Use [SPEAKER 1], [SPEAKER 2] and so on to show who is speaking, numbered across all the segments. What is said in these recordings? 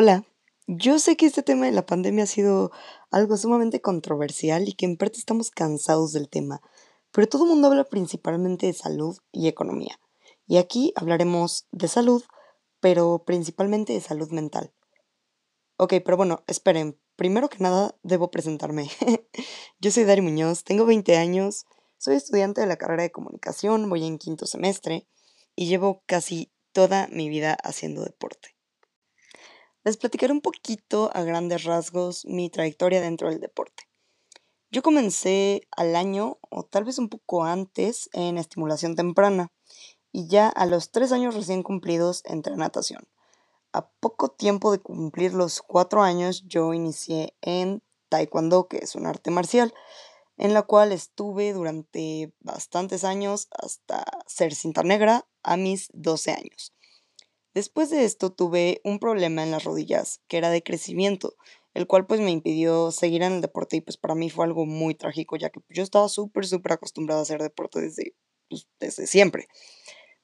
[SPEAKER 1] Hola, yo sé que este tema de la pandemia ha sido algo sumamente controversial y que en parte estamos cansados del tema, pero todo el mundo habla principalmente de salud y economía. Y aquí hablaremos de salud, pero principalmente de salud mental. Ok, pero bueno, esperen, primero que nada debo presentarme. yo soy Dari Muñoz, tengo 20 años, soy estudiante de la carrera de comunicación, voy en quinto semestre y llevo casi toda mi vida haciendo deporte. Les platicaré un poquito a grandes rasgos mi trayectoria dentro del deporte. Yo comencé al año o tal vez un poco antes en estimulación temprana y ya a los tres años recién cumplidos entré en natación. A poco tiempo de cumplir los cuatro años yo inicié en taekwondo, que es un arte marcial, en la cual estuve durante bastantes años hasta ser cinta negra a mis 12 años. Después de esto tuve un problema en las rodillas, que era de crecimiento, el cual pues me impidió seguir en el deporte y pues para mí fue algo muy trágico, ya que yo estaba súper, súper acostumbrada a hacer deporte desde, pues, desde siempre.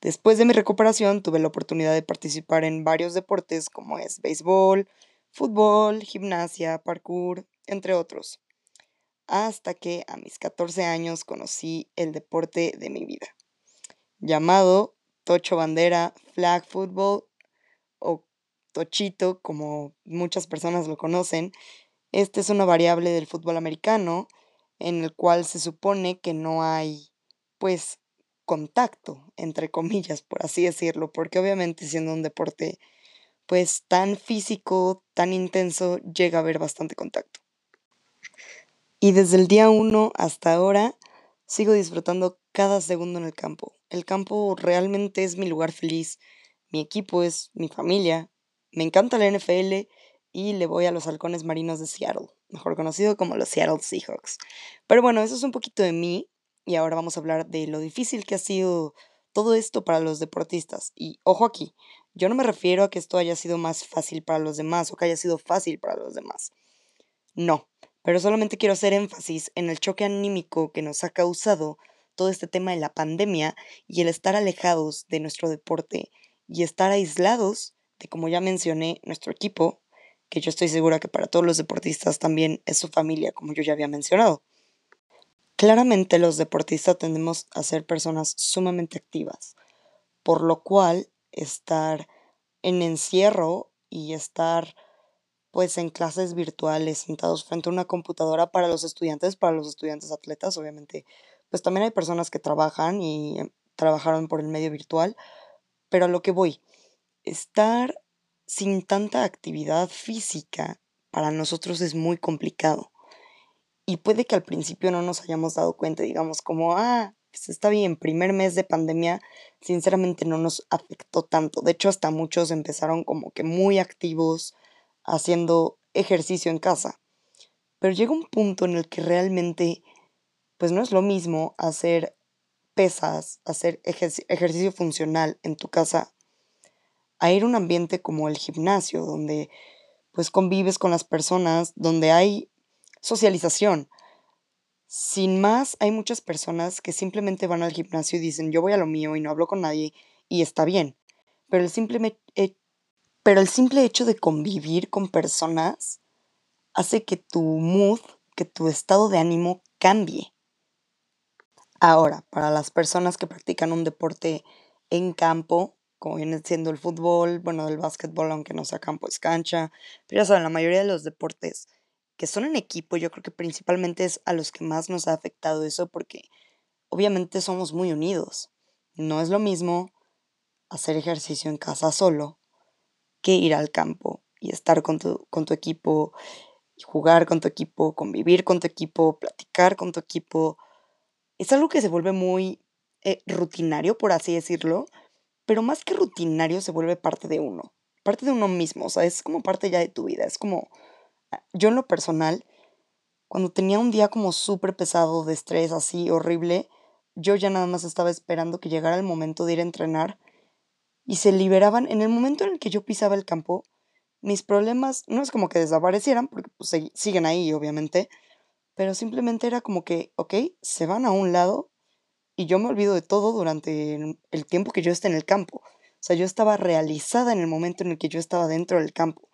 [SPEAKER 1] Después de mi recuperación tuve la oportunidad de participar en varios deportes como es béisbol, fútbol, gimnasia, parkour, entre otros. Hasta que a mis 14 años conocí el deporte de mi vida, llamado tocho bandera, flag football o tochito, como muchas personas lo conocen. Este es una variable del fútbol americano en el cual se supone que no hay, pues, contacto, entre comillas, por así decirlo, porque obviamente siendo un deporte, pues, tan físico, tan intenso, llega a haber bastante contacto. Y desde el día uno hasta ahora, sigo disfrutando cada segundo en el campo. El campo realmente es mi lugar feliz, mi equipo es mi familia, me encanta la NFL y le voy a los halcones marinos de Seattle, mejor conocido como los Seattle Seahawks. Pero bueno, eso es un poquito de mí y ahora vamos a hablar de lo difícil que ha sido todo esto para los deportistas. Y ojo aquí, yo no me refiero a que esto haya sido más fácil para los demás o que haya sido fácil para los demás. No, pero solamente quiero hacer énfasis en el choque anímico que nos ha causado todo este tema de la pandemia y el estar alejados de nuestro deporte y estar aislados de, como ya mencioné, nuestro equipo, que yo estoy segura que para todos los deportistas también es su familia, como yo ya había mencionado. Claramente los deportistas tendemos a ser personas sumamente activas, por lo cual estar en encierro y estar pues en clases virtuales sentados frente a una computadora para los estudiantes, para los estudiantes atletas, obviamente pues también hay personas que trabajan y em, trabajaron por el medio virtual, pero a lo que voy, estar sin tanta actividad física para nosotros es muy complicado. Y puede que al principio no nos hayamos dado cuenta, digamos, como, ah, pues está bien, primer mes de pandemia, sinceramente no nos afectó tanto. De hecho, hasta muchos empezaron como que muy activos haciendo ejercicio en casa. Pero llega un punto en el que realmente pues no es lo mismo hacer pesas, hacer ejercicio funcional en tu casa, a ir a un ambiente como el gimnasio, donde pues convives con las personas, donde hay socialización. Sin más, hay muchas personas que simplemente van al gimnasio y dicen yo voy a lo mío y no hablo con nadie y está bien. Pero el simple, pero el simple hecho de convivir con personas hace que tu mood, que tu estado de ánimo cambie. Ahora, para las personas que practican un deporte en campo, como viene siendo el fútbol, bueno, el básquetbol, aunque no sea campo, es cancha, pero ya saben, la mayoría de los deportes que son en equipo, yo creo que principalmente es a los que más nos ha afectado eso porque obviamente somos muy unidos. No es lo mismo hacer ejercicio en casa solo que ir al campo y estar con tu, con tu equipo, jugar con tu equipo, convivir con tu equipo, platicar con tu equipo, es algo que se vuelve muy eh, rutinario, por así decirlo, pero más que rutinario se vuelve parte de uno, parte de uno mismo, o sea, es como parte ya de tu vida, es como, ah, yo en lo personal, cuando tenía un día como súper pesado de estrés, así horrible, yo ya nada más estaba esperando que llegara el momento de ir a entrenar y se liberaban. En el momento en el que yo pisaba el campo, mis problemas no es como que desaparecieran, porque pues, siguen ahí, obviamente, pero simplemente era como que, ok, se van a un lado y yo me olvido de todo durante el tiempo que yo esté en el campo. O sea, yo estaba realizada en el momento en el que yo estaba dentro del campo.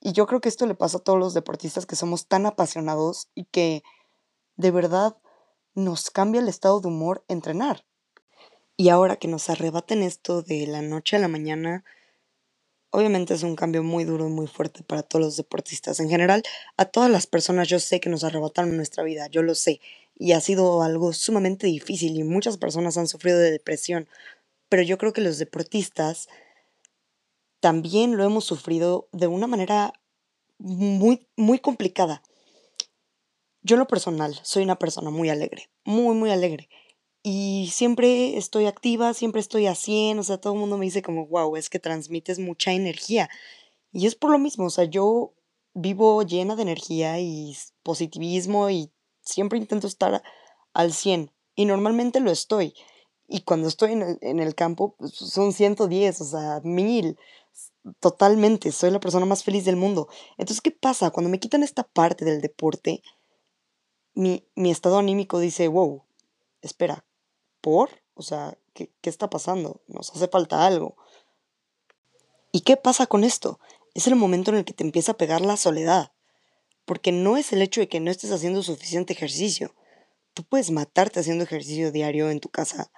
[SPEAKER 1] Y yo creo que esto le pasa a todos los deportistas que somos tan apasionados y que de verdad nos cambia el estado de humor entrenar. Y ahora que nos arrebaten esto de la noche a la mañana, obviamente es un cambio muy duro y muy fuerte para todos los deportistas en general. A todas las personas yo sé que nos arrebataron nuestra vida, yo lo sé. Y ha sido algo sumamente difícil y muchas personas han sufrido de depresión. Pero yo creo que los deportistas también lo hemos sufrido de una manera muy, muy complicada. Yo lo personal soy una persona muy alegre, muy, muy alegre. Y siempre estoy activa, siempre estoy a 100, o sea, todo el mundo me dice como, wow, es que transmites mucha energía. Y es por lo mismo, o sea, yo vivo llena de energía y positivismo y siempre intento estar al 100. Y normalmente lo estoy. Y cuando estoy en el, en el campo, pues son 110, o sea, mil. Totalmente, soy la persona más feliz del mundo. Entonces, ¿qué pasa? Cuando me quitan esta parte del deporte, mi, mi estado anímico dice, wow, espera, ¿por? O sea, ¿qué, ¿qué está pasando? Nos hace falta algo. ¿Y qué pasa con esto? Es el momento en el que te empieza a pegar la soledad. Porque no es el hecho de que no estés haciendo suficiente ejercicio. Tú puedes matarte haciendo ejercicio diario en tu casa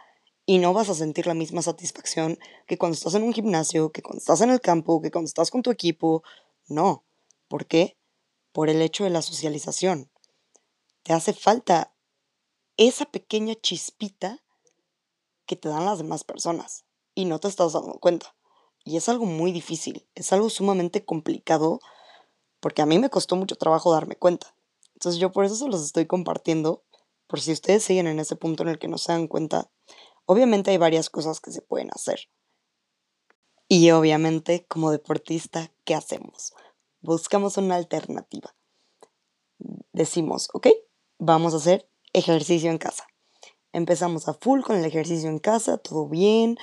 [SPEAKER 1] y no vas a sentir la misma satisfacción que cuando estás en un gimnasio, que cuando estás en el campo, que cuando estás con tu equipo. No. ¿Por qué? Por el hecho de la socialización. Te hace falta esa pequeña chispita que te dan las demás personas y no te estás dando cuenta. Y es algo muy difícil, es algo sumamente complicado porque a mí me costó mucho trabajo darme cuenta. Entonces yo por eso se los estoy compartiendo, por si ustedes siguen en ese punto en el que no se dan cuenta, Obviamente hay varias cosas que se pueden hacer. Y obviamente como deportista, ¿qué hacemos? Buscamos una alternativa. Decimos, ok, vamos a hacer ejercicio en casa. Empezamos a full con el ejercicio en casa, todo bien,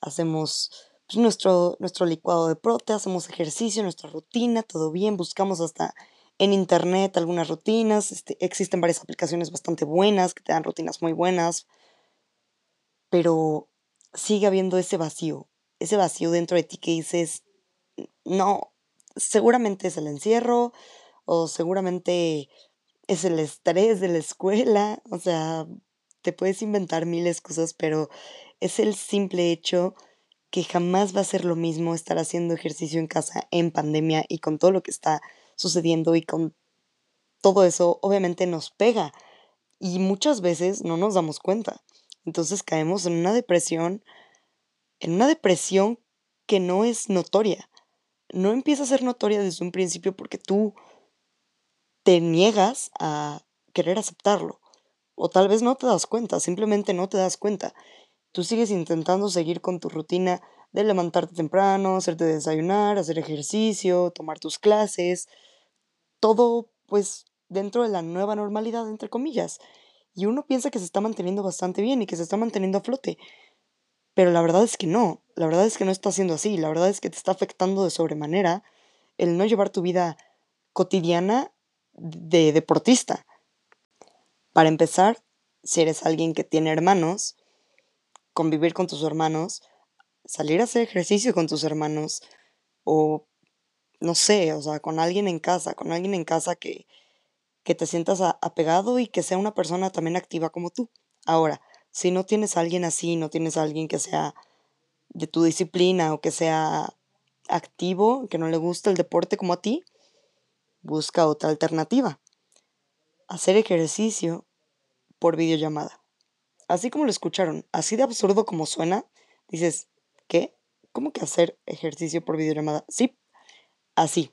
[SPEAKER 1] hacemos pues, nuestro, nuestro licuado de prote, hacemos ejercicio, nuestra rutina, todo bien, buscamos hasta en internet algunas rutinas, este, existen varias aplicaciones bastante buenas que te dan rutinas muy buenas, pero sigue habiendo ese vacío, ese vacío dentro de ti que dices, no, seguramente es el encierro o seguramente es el estrés de la escuela, o sea, te puedes inventar mil excusas, pero es el simple hecho que jamás va a ser lo mismo estar haciendo ejercicio en casa en pandemia y con todo lo que está sucediendo y con todo eso, obviamente nos pega y muchas veces no nos damos cuenta. Entonces caemos en una depresión, en una depresión que no es notoria. No empieza a ser notoria desde un principio porque tú te niegas a querer aceptarlo. O tal vez no te das cuenta, simplemente no te das cuenta. Tú sigues intentando seguir con tu rutina de levantarte temprano, hacerte desayunar, hacer ejercicio, tomar tus clases, todo pues dentro de la nueva normalidad, entre comillas y uno piensa que se está manteniendo bastante bien y que se está manteniendo a flote. Pero la verdad es que no, la verdad es que no está siendo así, la verdad es que te está afectando de sobremanera el no llevar tu vida cotidiana de deportista. Para empezar, si eres alguien que tiene hermanos, convivir con tus hermanos, salir a hacer ejercicio con tus hermanos o no sé, o sea, con alguien en casa, con alguien en casa que, que te sientas apegado y que sea una persona también activa como tú. Ahora, si no tienes alguien así, no tienes alguien que sea de tu disciplina o que sea activo, que no le gusta el deporte como a ti, busca otra alternativa. Hacer ejercicio por videollamada. Así como lo escucharon, así de absurdo como suena, dices, ¿qué? ¿Cómo que hacer ejercicio por videollamada? Sí, así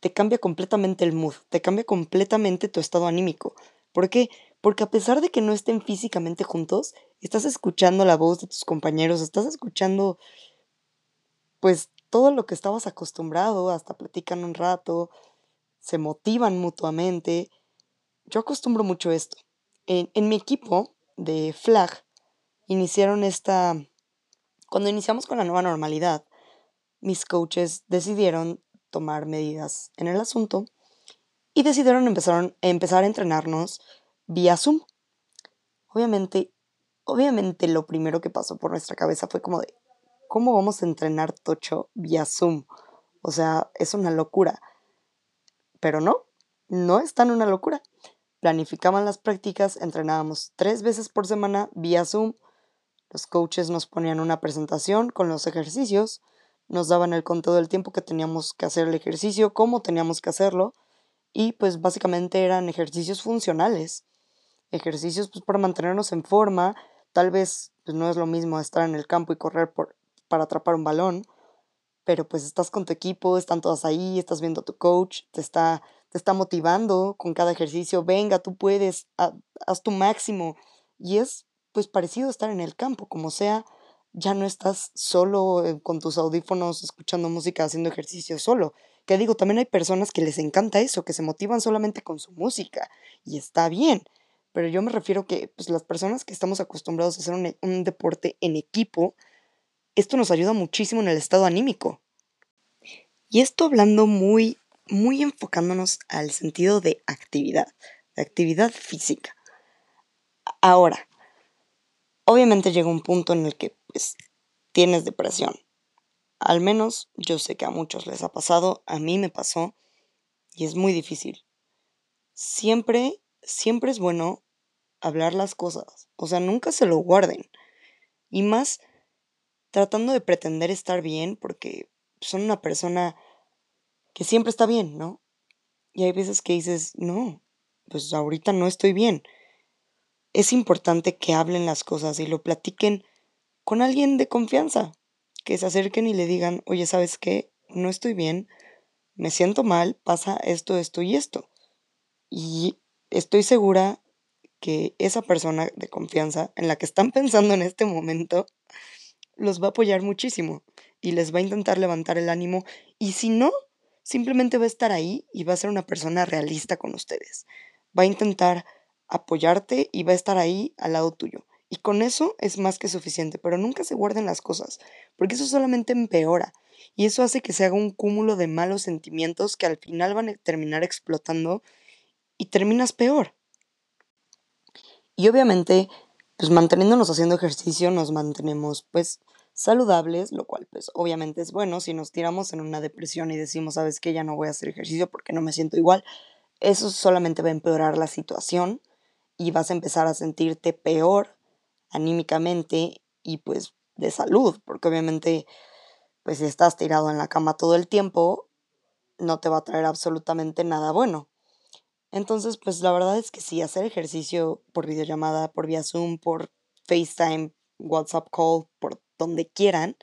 [SPEAKER 1] te cambia completamente el mood, te cambia completamente tu estado anímico. ¿Por qué? Porque a pesar de que no estén físicamente juntos, estás escuchando la voz de tus compañeros, estás escuchando pues todo lo que estabas acostumbrado, hasta platican un rato, se motivan mutuamente. Yo acostumbro mucho esto. En, en mi equipo de flag iniciaron esta... Cuando iniciamos con la nueva normalidad, mis coaches decidieron tomar medidas en el asunto y decidieron empezar, empezar a entrenarnos vía Zoom. Obviamente, obviamente lo primero que pasó por nuestra cabeza fue como de, ¿cómo vamos a entrenar Tocho vía Zoom? O sea, es una locura. Pero no, no es tan una locura. Planificaban las prácticas, entrenábamos tres veces por semana vía Zoom. Los coaches nos ponían una presentación con los ejercicios, nos daban el conteo del tiempo que teníamos que hacer el ejercicio, cómo teníamos que hacerlo, y pues básicamente eran ejercicios funcionales. Ejercicios pues para mantenernos en forma, tal vez pues, no es lo mismo estar en el campo y correr por, para atrapar un balón, pero pues estás con tu equipo, están todas ahí, estás viendo a tu coach, te está, te está motivando con cada ejercicio, venga, tú puedes, haz tu máximo. Y es pues parecido estar en el campo, como sea, ya no estás solo eh, con tus audífonos escuchando música, haciendo ejercicio solo. Que digo, también hay personas que les encanta eso, que se motivan solamente con su música, y está bien. Pero yo me refiero que pues, las personas que estamos acostumbrados a hacer un, un deporte en equipo, esto nos ayuda muchísimo en el estado anímico. Y esto hablando muy, muy enfocándonos al sentido de actividad, de actividad física. Ahora, obviamente llega un punto en el que pues tienes depresión. Al menos yo sé que a muchos les ha pasado, a mí me pasó y es muy difícil. Siempre, siempre es bueno hablar las cosas, o sea, nunca se lo guarden. Y más tratando de pretender estar bien porque son una persona que siempre está bien, ¿no? Y hay veces que dices, no, pues ahorita no estoy bien. Es importante que hablen las cosas y lo platiquen con alguien de confianza, que se acerquen y le digan, oye, ¿sabes qué? No estoy bien, me siento mal, pasa esto, esto y esto. Y estoy segura que esa persona de confianza en la que están pensando en este momento los va a apoyar muchísimo y les va a intentar levantar el ánimo y si no, simplemente va a estar ahí y va a ser una persona realista con ustedes. Va a intentar apoyarte y va a estar ahí al lado tuyo. Y con eso es más que suficiente, pero nunca se guarden las cosas, porque eso solamente empeora. Y eso hace que se haga un cúmulo de malos sentimientos que al final van a terminar explotando y terminas peor. Y obviamente, pues manteniéndonos haciendo ejercicio, nos mantenemos pues saludables, lo cual pues obviamente es bueno si nos tiramos en una depresión y decimos, sabes que ya no voy a hacer ejercicio porque no me siento igual, eso solamente va a empeorar la situación y vas a empezar a sentirte peor anímicamente y pues de salud, porque obviamente pues si estás tirado en la cama todo el tiempo, no te va a traer absolutamente nada bueno. Entonces, pues la verdad es que sí, hacer ejercicio por videollamada, por vía Zoom, por FaceTime, WhatsApp call, por donde quieran,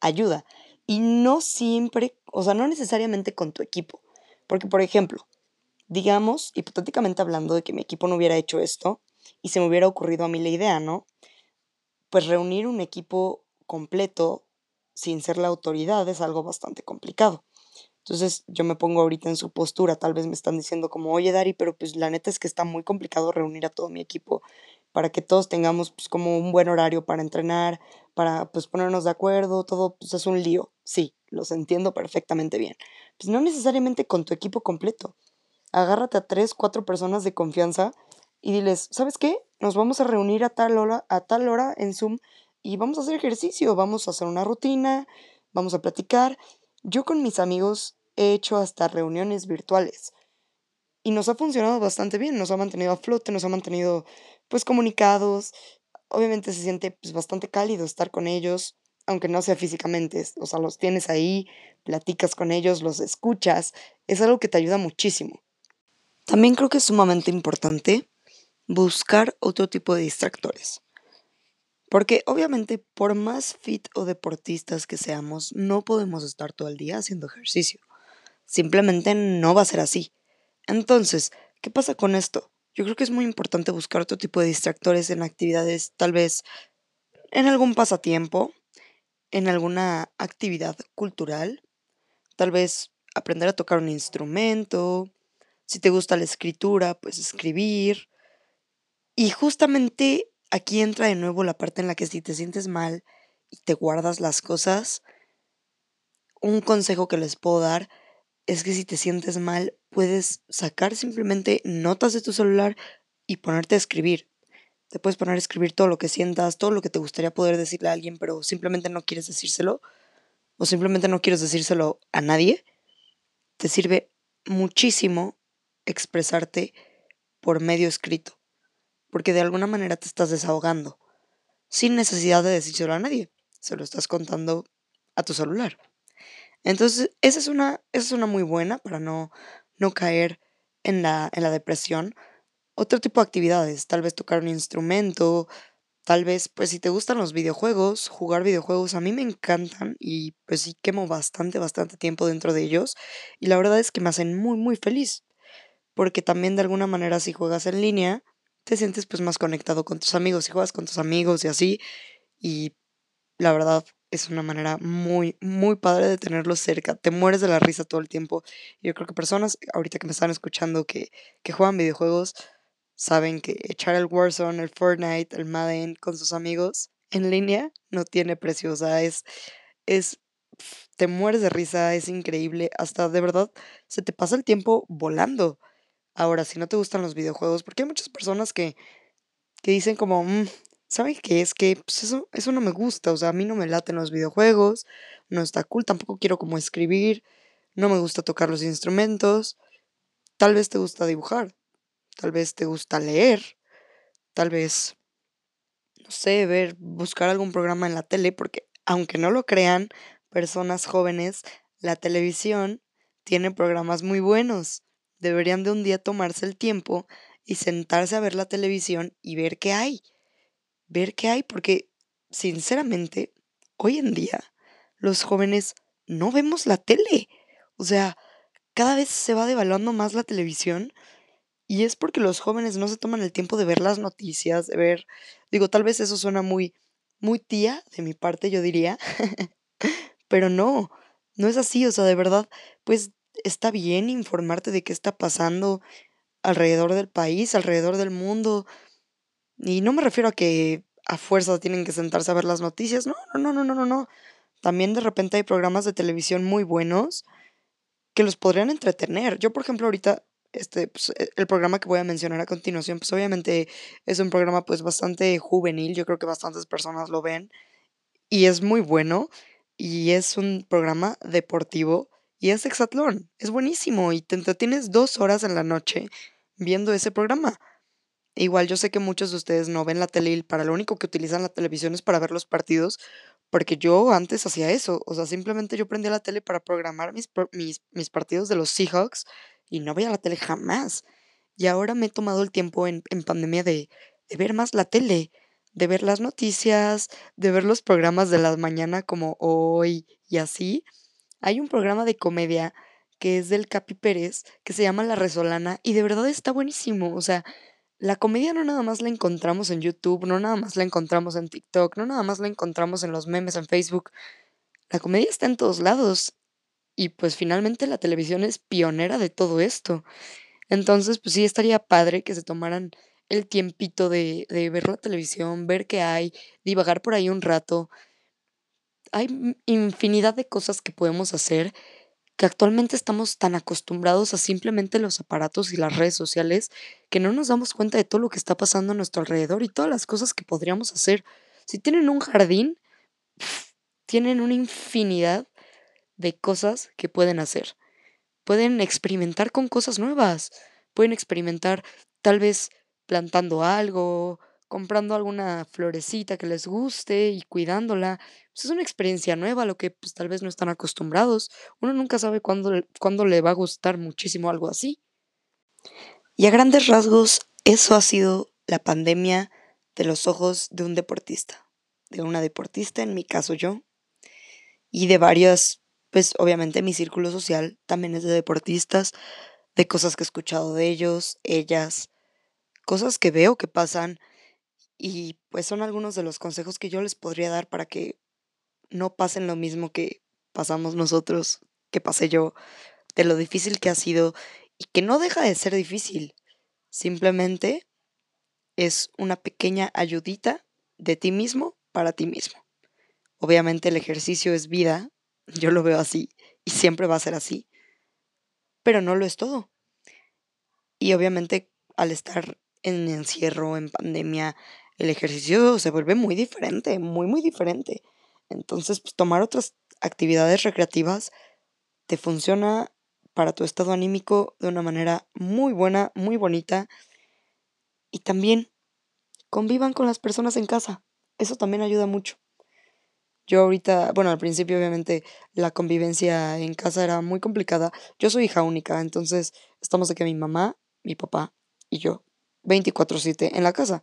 [SPEAKER 1] ayuda. Y no siempre, o sea, no necesariamente con tu equipo. Porque, por ejemplo, digamos, hipotéticamente hablando de que mi equipo no hubiera hecho esto y se me hubiera ocurrido a mí la idea, ¿no? Pues reunir un equipo completo sin ser la autoridad es algo bastante complicado. Entonces yo me pongo ahorita en su postura, tal vez me están diciendo como, oye Dari, pero pues la neta es que está muy complicado reunir a todo mi equipo para que todos tengamos pues, como un buen horario para entrenar, para pues ponernos de acuerdo, todo pues, es un lío. Sí, los entiendo perfectamente bien. Pues no necesariamente con tu equipo completo. Agárrate a tres, cuatro personas de confianza y diles, ¿sabes qué? Nos vamos a reunir a tal hora, a tal hora en Zoom y vamos a hacer ejercicio, vamos a hacer una rutina, vamos a platicar. Yo con mis amigos he hecho hasta reuniones virtuales y nos ha funcionado bastante bien, nos ha mantenido a flote, nos ha mantenido pues comunicados. Obviamente se siente pues, bastante cálido estar con ellos, aunque no sea físicamente, o sea, los tienes ahí, platicas con ellos, los escuchas, es algo que te ayuda muchísimo. También creo que es sumamente importante buscar otro tipo de distractores. Porque obviamente por más fit o deportistas que seamos, no podemos estar todo el día haciendo ejercicio. Simplemente no va a ser así. Entonces, ¿qué pasa con esto? Yo creo que es muy importante buscar otro tipo de distractores en actividades, tal vez en algún pasatiempo, en alguna actividad cultural, tal vez aprender a tocar un instrumento, si te gusta la escritura, pues escribir. Y justamente aquí entra de nuevo la parte en la que si te sientes mal y te guardas las cosas, un consejo que les puedo dar es que si te sientes mal, puedes sacar simplemente notas de tu celular y ponerte a escribir. Te puedes poner a escribir todo lo que sientas, todo lo que te gustaría poder decirle a alguien, pero simplemente no quieres decírselo, o simplemente no quieres decírselo a nadie. Te sirve muchísimo expresarte por medio escrito, porque de alguna manera te estás desahogando, sin necesidad de decírselo a nadie, se lo estás contando a tu celular. Entonces, esa es una, esa es una muy buena para no, no caer en la, en la depresión. Otro tipo de actividades, tal vez tocar un instrumento, tal vez, pues si te gustan los videojuegos, jugar videojuegos, a mí me encantan y pues sí quemo bastante, bastante tiempo dentro de ellos y la verdad es que me hacen muy, muy feliz, porque también de alguna manera si juegas en línea, te sientes pues más conectado con tus amigos, y juegas con tus amigos y así, y la verdad es una manera muy, muy padre de tenerlos cerca. Te mueres de la risa todo el tiempo. Yo creo que personas ahorita que me están escuchando que, que juegan videojuegos saben que echar el Warzone, el Fortnite, el Madden con sus amigos en línea no tiene precio. O sea, es, es, te mueres de risa, es increíble. Hasta de verdad se te pasa el tiempo volando. Ahora, si no te gustan los videojuegos, porque hay muchas personas que, que dicen como, mm, ¿Sabes qué? Es que pues eso, eso no me gusta, o sea, a mí no me laten los videojuegos, no está cool, tampoco quiero como escribir, no me gusta tocar los instrumentos, tal vez te gusta dibujar, tal vez te gusta leer, tal vez, no sé, ver, buscar algún programa en la tele, porque aunque no lo crean, personas jóvenes, la televisión tiene programas muy buenos. Deberían de un día tomarse el tiempo y sentarse a ver la televisión y ver qué hay ver qué hay, porque sinceramente, hoy en día los jóvenes no vemos la tele. O sea, cada vez se va devaluando más la televisión y es porque los jóvenes no se toman el tiempo de ver las noticias, de ver, digo, tal vez eso suena muy, muy tía de mi parte, yo diría, pero no, no es así, o sea, de verdad, pues está bien informarte de qué está pasando alrededor del país, alrededor del mundo, y no me refiero a que a fuerza tienen que sentarse a ver las noticias. No, no, no, no, no, no. También de repente hay programas de televisión muy buenos que los podrían entretener. Yo, por ejemplo, ahorita, este, pues, e, el programa que voy a mencionar a continuación, pues obviamente es un programa pues bastante juvenil. Yo creo que bastantes personas lo ven. Y es muy bueno. Y es un programa deportivo. Y es Exatlón. Es buenísimo. Y te entretienes dos horas en la noche viendo ese programa. Igual yo sé que muchos de ustedes no ven la tele y para lo único que utilizan la televisión es para ver los partidos, porque yo antes hacía eso, o sea, simplemente yo prendía la tele para programar mis, mis, mis partidos de los Seahawks y no veía la tele jamás. Y ahora me he tomado el tiempo en, en pandemia de, de ver más la tele, de ver las noticias, de ver los programas de la mañana como hoy y así. Hay un programa de comedia que es del Capi Pérez, que se llama La Resolana, y de verdad está buenísimo. O sea, la comedia no nada más la encontramos en YouTube, no nada más la encontramos en TikTok, no nada más la encontramos en los memes en Facebook. La comedia está en todos lados. Y pues finalmente la televisión es pionera de todo esto. Entonces, pues sí estaría padre que se tomaran el tiempito de, de ver la televisión, ver qué hay, divagar por ahí un rato. Hay infinidad de cosas que podemos hacer que actualmente estamos tan acostumbrados a simplemente los aparatos y las redes sociales que no nos damos cuenta de todo lo que está pasando a nuestro alrededor y todas las cosas que podríamos hacer. Si tienen un jardín, tienen una infinidad de cosas que pueden hacer. Pueden experimentar con cosas nuevas. Pueden experimentar tal vez plantando algo, comprando alguna florecita que les guste y cuidándola. Pues, es una experiencia nueva lo que pues, tal vez no están acostumbrados. Uno nunca sabe cuándo, cuándo le va a gustar muchísimo algo así. Y a grandes rasgos, eso ha sido la pandemia de los ojos de un deportista, de una deportista, en mi caso yo, y de varias, pues obviamente mi círculo social también es de deportistas, de cosas que he escuchado de ellos, ellas, cosas que veo que pasan y pues son algunos de los consejos que yo les podría dar para que no pasen lo mismo que pasamos nosotros, que pasé yo, de lo difícil que ha sido y que no deja de ser difícil. Simplemente es una pequeña ayudita de ti mismo para ti mismo. Obviamente el ejercicio es vida, yo lo veo así y siempre va a ser así, pero no lo es todo. Y obviamente al estar en encierro, en pandemia, el ejercicio se vuelve muy diferente, muy, muy diferente. Entonces, pues, tomar otras actividades recreativas te funciona para tu estado anímico de una manera muy buena, muy bonita. Y también convivan con las personas en casa. Eso también ayuda mucho. Yo ahorita, bueno, al principio obviamente la convivencia en casa era muy complicada. Yo soy hija única, entonces estamos aquí mi mamá, mi papá y yo, 24/7 en la casa.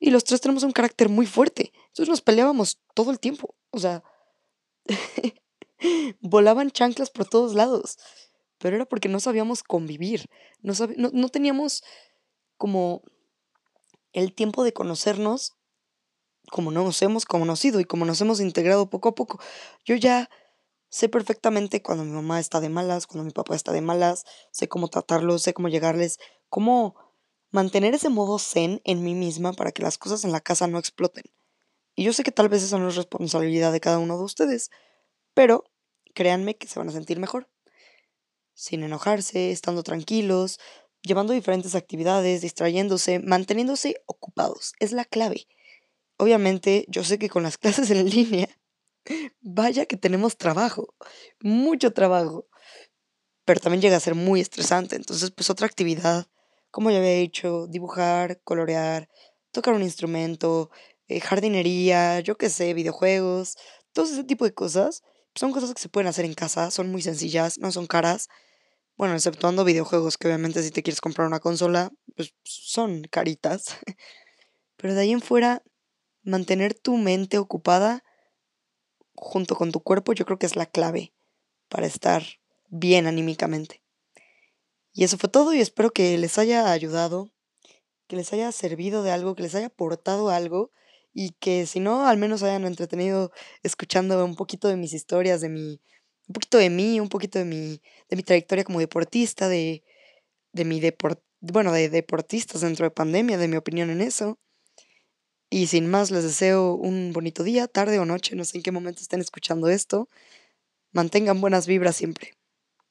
[SPEAKER 1] Y los tres tenemos un carácter muy fuerte. Entonces nos peleábamos todo el tiempo. O sea, volaban chanclas por todos lados. Pero era porque no sabíamos convivir. No, no, no teníamos como el tiempo de conocernos como nos hemos conocido y como nos hemos integrado poco a poco. Yo ya sé perfectamente cuando mi mamá está de malas, cuando mi papá está de malas, sé cómo tratarlos, sé cómo llegarles, cómo mantener ese modo zen en mí misma para que las cosas en la casa no exploten. Y yo sé que tal vez esa no es responsabilidad de cada uno de ustedes, pero créanme que se van a sentir mejor. Sin enojarse, estando tranquilos, llevando diferentes actividades, distrayéndose, manteniéndose ocupados. Es la clave. Obviamente, yo sé que con las clases en línea, vaya que tenemos trabajo, mucho trabajo, pero también llega a ser muy estresante. Entonces, pues otra actividad, como ya había dicho, dibujar, colorear, tocar un instrumento, eh, jardinería, yo qué sé, videojuegos, todo ese tipo de cosas, son cosas que se pueden hacer en casa, son muy sencillas, no son caras. Bueno, exceptuando videojuegos, que obviamente si te quieres comprar una consola, pues son caritas. Pero de ahí en fuera, mantener tu mente ocupada junto con tu cuerpo yo creo que es la clave para estar bien anímicamente. Y eso fue todo y espero que les haya ayudado, que les haya servido de algo, que les haya aportado algo y que si no, al menos hayan entretenido escuchando un poquito de mis historias, de mi, un poquito de mí, un poquito de mi, de mi trayectoria como deportista, de, de mi deport, bueno, de deportistas dentro de pandemia, de mi opinión en eso. Y sin más, les deseo un bonito día, tarde o noche, no sé en qué momento estén escuchando esto. Mantengan buenas vibras siempre.